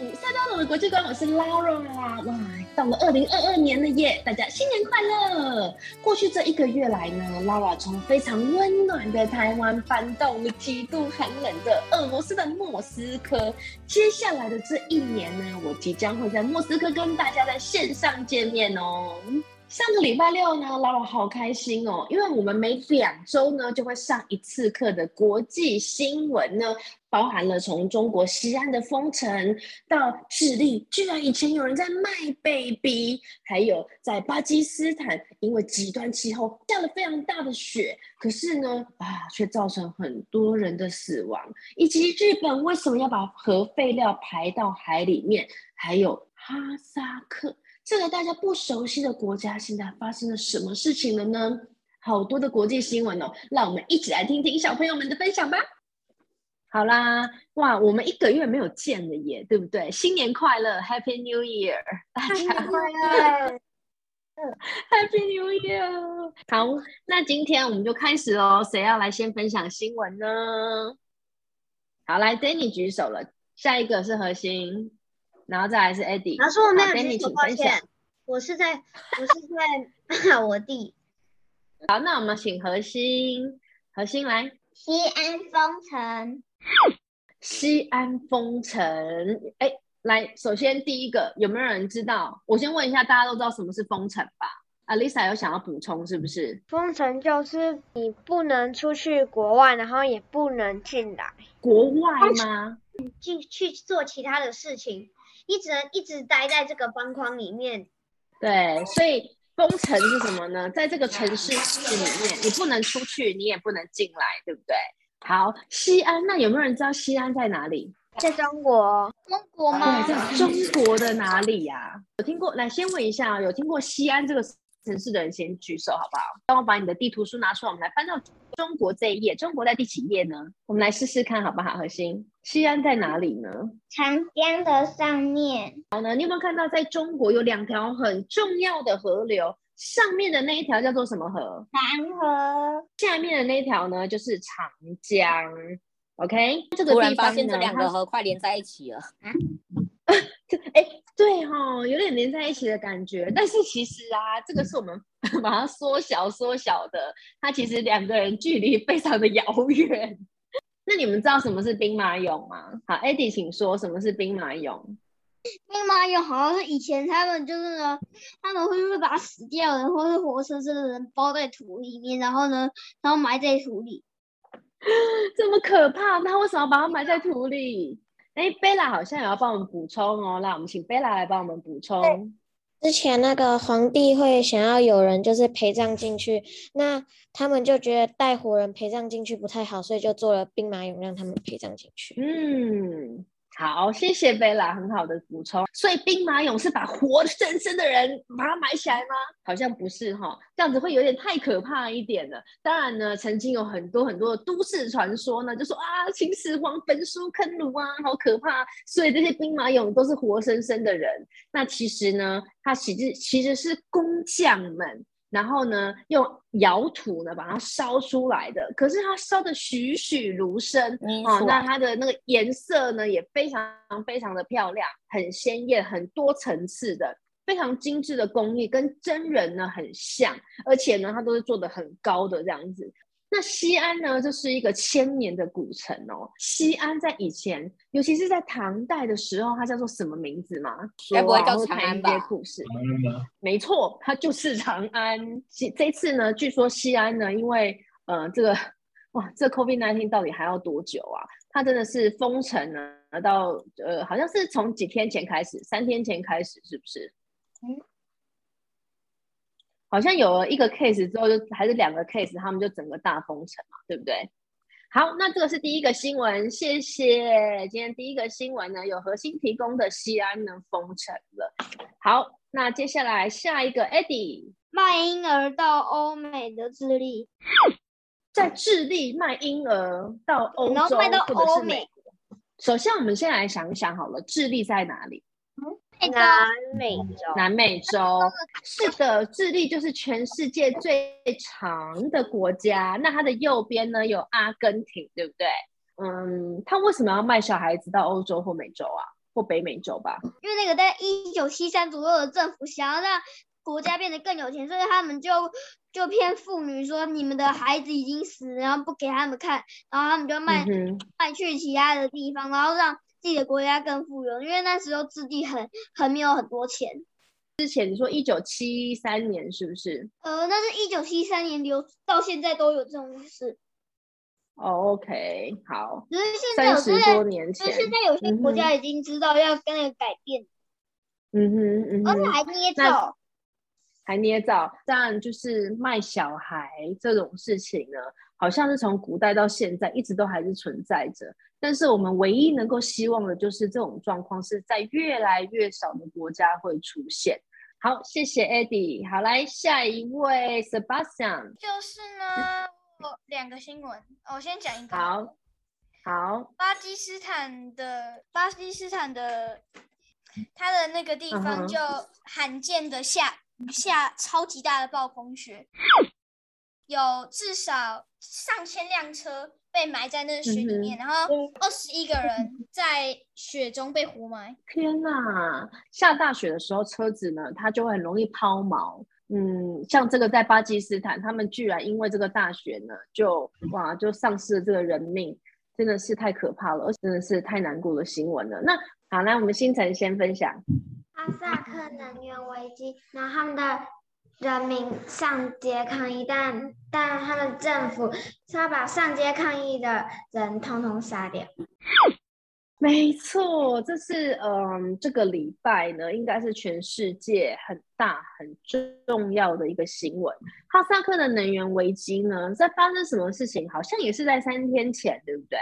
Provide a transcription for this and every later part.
五赛道的国际观，我是 Laura 哇，到了二零二二年了耶！大家新年快乐！过去这一个月来呢，Laura 从非常温暖的台湾搬到了极度寒冷的俄罗斯的莫斯科。接下来的这一年呢，我即将会在莫斯科跟大家在线上见面哦。上个礼拜六呢，Laura 好开心哦，因为我们每两周呢就会上一次课的国际新闻呢。包含了从中国西安的封城到智利，居然以前有人在卖 baby，还有在巴基斯坦，因为极端气候下了非常大的雪，可是呢啊，却造成很多人的死亡，以及日本为什么要把核废料排到海里面，还有哈萨克这个大家不熟悉的国家，现在发生了什么事情了呢？好多的国际新闻哦，让我们一起来听听小朋友们的分享吧。好啦，哇，我们一个月没有见了耶，对不对？新年快乐，Happy New Year！大家快乐，Happy New Year！好，那今天我们就开始喽。谁要来先分享新闻呢？好，来，Danny 举手了。下一个是核心，然后再来是 Eddie。老师，我没有举手，抱歉。我是在，我是在 我弟。好，那我们请核心，核心来。西安封城。西安封城，哎，来，首先第一个，有没有人知道？我先问一下，大家都知道什么是封城吧？啊，Lisa 有想要补充是不是？封城就是你不能出去国外，然后也不能进来。国外吗？进去做其他的事情，你只能一直待在这个方框里面。对，所以封城是什么呢？在这个城市里面，你不能出去，你也不能进来，对不对？好，西安，那有没有人知道西安在哪里？在中国，中国吗？在中国的哪里呀？有听过？来，先问一下，有听过西安这个城市的人先举手，好不好？帮我把你的地图书拿出来，我们来翻到中国这一页。中国在第几页呢？我们来试试看，好不好？核心，西安在哪里呢？长江的上面。好呢，你有没有看到，在中国有两条很重要的河流？上面的那一条叫做什么河？长河。下面的那一条呢，就是长江。OK，这个地方现这两个河快连在一起了。啊，哎，对哦，有点连在一起的感觉。但是其实啊，这个是我们把它缩小缩小的，它其实两个人距离非常的遥远。那你们知道什么是兵马俑吗？好，Eddie，请说什么是兵马俑。兵马俑好像是以前他们就是呢，他们会会把死掉的或是活生生的人包在土里面，然后呢，然后埋在土里。这么可怕？他为什么要把它埋在土里？哎，贝拉好像也要帮我们补充哦。那我们请贝拉来帮我们补充。之前那个皇帝会想要有人就是陪葬进去，那他们就觉得带活人陪葬进去不太好，所以就做了兵马俑让他们陪葬进去。嗯。好，谢谢贝拉，很好的补充。所以兵马俑是把活生生的人把它埋起来吗？好像不是哈，这样子会有点太可怕一点了。当然呢，曾经有很多很多的都市传说呢，就说啊，秦始皇焚书坑儒啊，好可怕。所以这些兵马俑都是活生生的人。那其实呢，它其实其实是工匠们。然后呢，用窑土呢把它烧出来的，可是它烧的栩栩如生啊，那它的那个颜色呢也非常非常的漂亮，很鲜艳，很多层次的，非常精致的工艺，跟真人呢很像，而且呢它都是做的很高的这样子。那西安呢，就是一个千年的古城哦。西安在以前，尤其是在唐代的时候，它叫做什么名字吗？该不会叫长安吧？故事，没错，它就是长安。这这次呢，据说西安呢，因为呃，这个哇，这 COVID nineteen 到底还要多久啊？它真的是封城呢，到呃，好像是从几天前开始，三天前开始，是不是？嗯。好像有了一个 case 之后，就还是两个 case，他们就整个大封城嘛，对不对？好，那这个是第一个新闻，谢谢。今天第一个新闻呢，有核心提供的西安呢封城了。好，那接下来下一个 Eddie 卖婴儿到欧美的智利，在智利卖婴儿到欧洲或者是美国。首先，我们先来想一想好了，智利在哪里？南美洲，南美洲是的，智利就是全世界最长的国家。那它的右边呢有阿根廷，对不对？嗯，他为什么要卖小孩子到欧洲或美洲啊？或北美洲吧。因为那个在一九七三左右的政府想要让国家变得更有钱，所以他们就就骗妇女说你们的孩子已经死，然后不给他们看，然后他们就卖、嗯，卖去其他的地方，然后让自己的国家更富有。因为那时候质地很很没有很多钱，之前你说一九七三年是不是？呃，那是一九七三年流到现在都有这种事，哦，OK，好，只是现在有三十些多年前现在有些国家已经知道要跟那个改变，嗯哼嗯哼，而且还捏造。还捏造，当然就是卖小孩这种事情呢，好像是从古代到现在一直都还是存在着。但是我们唯一能够希望的就是这种状况是在越来越少的国家会出现。好，谢谢 Eddie。好，来下一位 Sebastian。就是呢，我两个新闻，我先讲一个。好，好，巴基斯坦的巴基斯坦的，它的那个地方就罕见的下下超级大的暴风雪，有至少上千辆车被埋在那个雪里面，然后二十一个人在雪中被活埋。天呐！下大雪的时候，车子呢，它就会很容易抛锚。嗯，像这个在巴基斯坦，他们居然因为这个大雪呢，就哇就丧失了这个人命，真的是太可怕了，而且真的是太难过的新闻了。那好，来我们星辰先分享。哈萨克能源危机，然后他们的人民上街抗议，但但他们政府是要把上街抗议的人通通杀掉。没错，这是嗯，这个礼拜呢，应该是全世界很大很重要的一个新闻。哈萨克的能源危机呢，在发生什么事情？好像也是在三天前，对不对？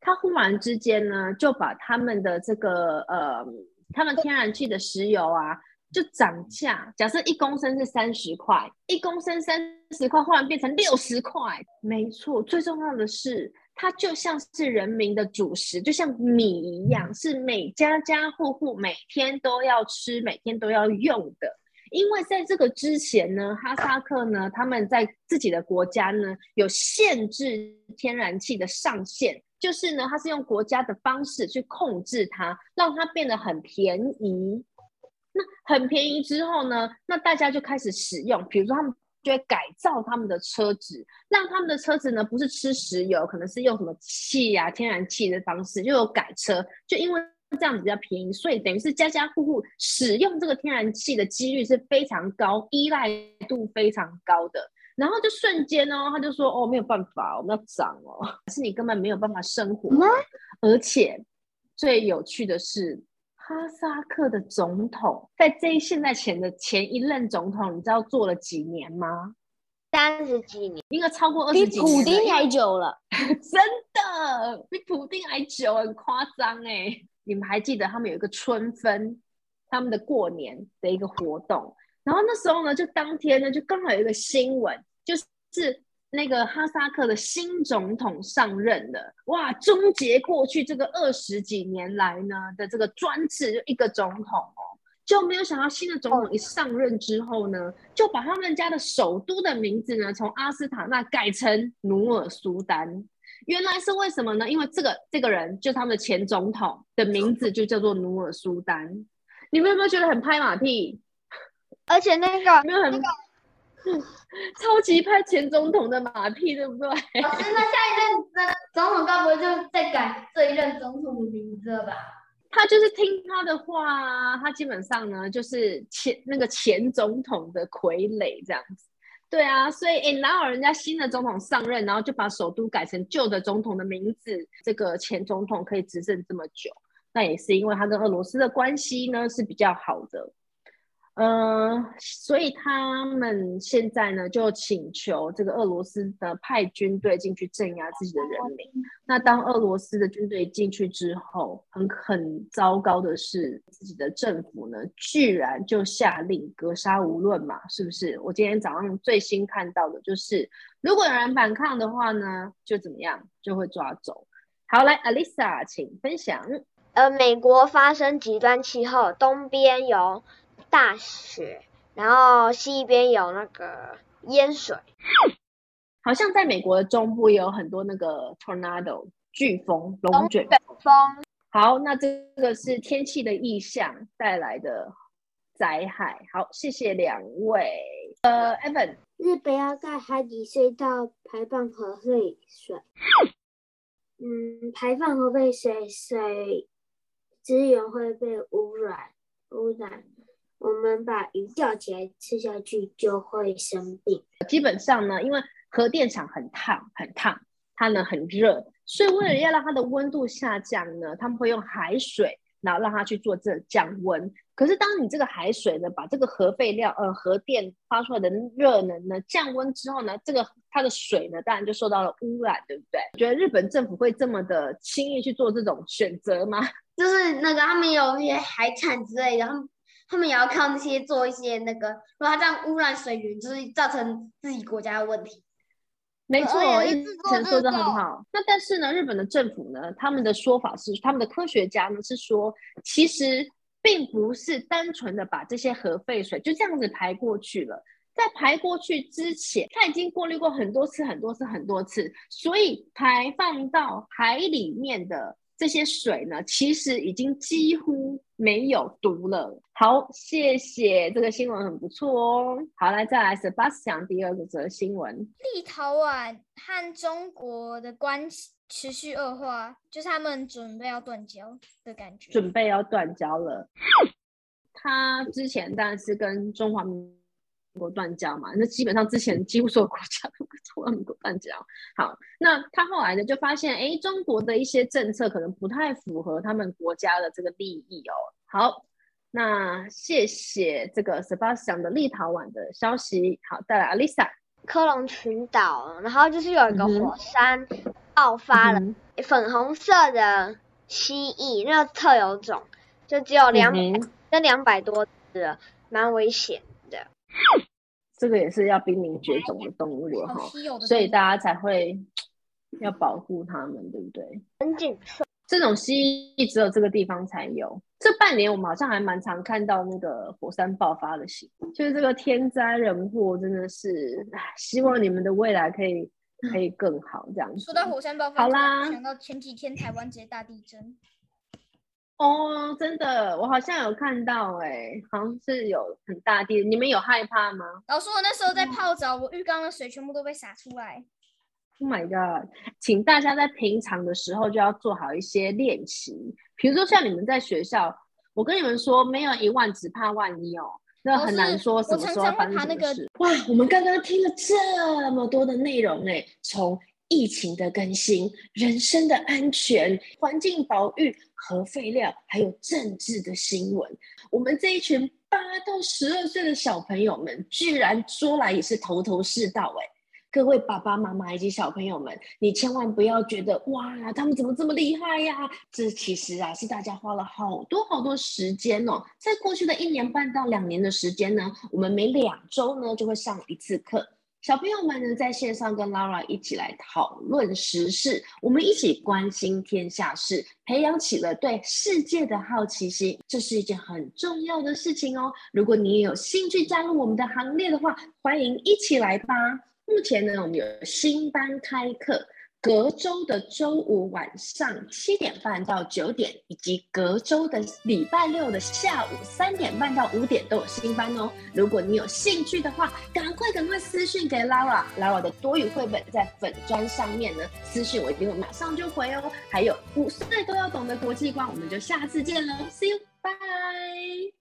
他忽然之间呢，就把他们的这个呃，他们天然气的石油啊，就涨价。假设一公升是三十块，一公升三十块，忽然变成六十块。没错，最重要的是。它就像是人民的主食，就像米一样，是每家家户户每天都要吃、每天都要用的。因为在这个之前呢，哈萨克呢，他们在自己的国家呢有限制天然气的上限，就是呢，它是用国家的方式去控制它，让它变得很便宜。那很便宜之后呢，那大家就开始使用，比如说他们。就会改造他们的车子，让他们的车子呢不是吃石油，可能是用什么气啊、天然气的方式，就有改车。就因为这样子比较便宜，所以等于是家家户户使用这个天然气的几率是非常高，依赖度非常高的。然后就瞬间哦，他就说哦没有办法，我们要涨哦，是你根本没有办法生活。而且最有趣的是。哈萨克的总统在这现在前的前一任总统，你知道做了几年吗？三十几年，应该超过二十几年比。普丁还久了。真的比普丁还久，很夸张哎！你们还记得他们有一个春分，他们的过年的一个活动，然后那时候呢，就当天呢，就刚好有一个新闻，就是那个哈萨克的新总统上任了，哇，终结过去这个二十几年来呢的这个专制，就一个总统哦，就没有想到新的总统一上任之后呢，就把他们家的首都的名字呢从阿斯塔纳改成努尔苏丹。原来是为什么呢？因为这个这个人就是他们的前总统的名字就叫做努尔苏丹。你们有没有觉得很拍马屁？而且那个没有很。超级拍前总统的马屁，对不对？老师，那下一任的总统该不会就在改这一任总统的名字了吧？他就是听他的话啊，他基本上呢就是前那个前总统的傀儡这样子。对啊，所以诶，哪有人家新的总统上任，然后就把首都改成旧的总统的名字？这个前总统可以执政这么久，那也是因为他跟俄罗斯的关系呢是比较好的。呃，所以他们现在呢就请求这个俄罗斯的派军队进去镇压自己的人民。那当俄罗斯的军队进去之后，很很糟糕的是，自己的政府呢居然就下令格杀无论嘛，是不是？我今天早上最新看到的就是，如果有人反抗的话呢，就怎么样，就会抓走。好，来，Alisa，请分享。呃，美国发生极端气候，东边有大雪，然后西边有那个淹水。好像在美国的中部也有很多那个 tornado 飓风、龙卷风。好，那这个是天气的意象带来的灾害。好，谢谢两位。呃，Evan，日本要在海底隧道排放核废水。嗯，排放核废水，水资源会被污染，污染。我们把鱼钓起来吃下去就会生病。基本上呢，因为核电厂很烫，很烫，它呢很热，所以为了要让它的温度下降呢，他们会用海水，然后让它去做这降温。可是当你这个海水呢，把这个核废料，呃，核电发出来的热能呢降温之后呢，这个它的水呢，当然就受到了污染，对不对？觉得日本政府会这么的轻易去做这种选择吗？就是那个他们有一些海产之类的，他们他们也要靠那些做一些那个，如果他这样污染水源，就是造成自己国家的问题。没错，一是制作晨说的很好。那但是呢，日本的政府呢，他们的说法是，他们的科学家呢是说，其实并不是单纯的把这些核废水就这样子排过去了。在排过去之前，它已经过滤过很多次、很多次、很多次，所以排放到海里面的这些水呢，其实已经几乎没有毒了。好，谢谢，这个新闻很不错哦。好，来再来 Sebastian 第二个则新闻。立陶宛和中国的关系持续恶化，就是他们准备要断交的感觉。准备要断交了。他之前当然是跟中华民国断交嘛，那基本上之前几乎所有国家都跟中华民国断交。好，那他后来呢就发现，哎，中国的一些政策可能不太符合他们国家的这个利益哦。好，那谢谢这个 Sebastian 的立陶宛的消息。好，再来 Alisa。科隆群岛，然后就是有一个火山爆发了，嗯粉红色的蜥蜴，那个特有种，就只有两嗯那两百多只了，蛮危险的。这个也是要濒临绝种的动物了哈，所以大家才会要保护它们，对不对？很谨慎。这种蜥蜴只有这个地方才有。这半年我们好像还蛮常看到那个火山爆发的新闻，就是这个天灾人祸真的是，唉希望你们的未来可以可以更好这样子。说到火山爆发，好啦想到前几天台湾直接大地震，哦，真的，我好像有看到、哎，好像是有很大地，你们有害怕吗老师，我那时候在泡澡，我浴缸的水全部都被洒出来。？Oh my god！请大家在平常的时候就要做好一些练习，比如说像你们在学校，我跟你们说，没有一万只怕万一哦。那很难说什么时候发生什么事。哇，我们刚刚听了这么多的内容哎，从疫情的更新、人身的安全、环境保育、核废料，还有政治的新闻，我们这一群八到十二岁的小朋友们，居然说来也是头头是道哎。各位爸爸妈妈以及小朋友们，你千万不要觉得哇，他们怎么这么厉害呀？这其实啊，是大家花了好多好多时间哦。在过去的一年半到两年的时间呢，我们每两周呢就会上一次课。小朋友们呢，在线上跟 Laura 一起来讨论时事，我们一起关心天下事，培养起了对世界的好奇心，这是一件很重要的事情哦。如果你也有兴趣加入我们的行列的话，欢迎一起来吧。目前呢，我们有新班开课，隔周的周五晚上七点半到九点，以及隔周的礼拜六的下午三点半到五点都有新班哦。如果你有兴趣的话，赶快赶快私讯给 Lara，Lara 的多语绘本在粉砖上面呢，私讯我一定会马上就回哦。还有五岁都要懂的国际观，我们就下次见喽，See you，bye。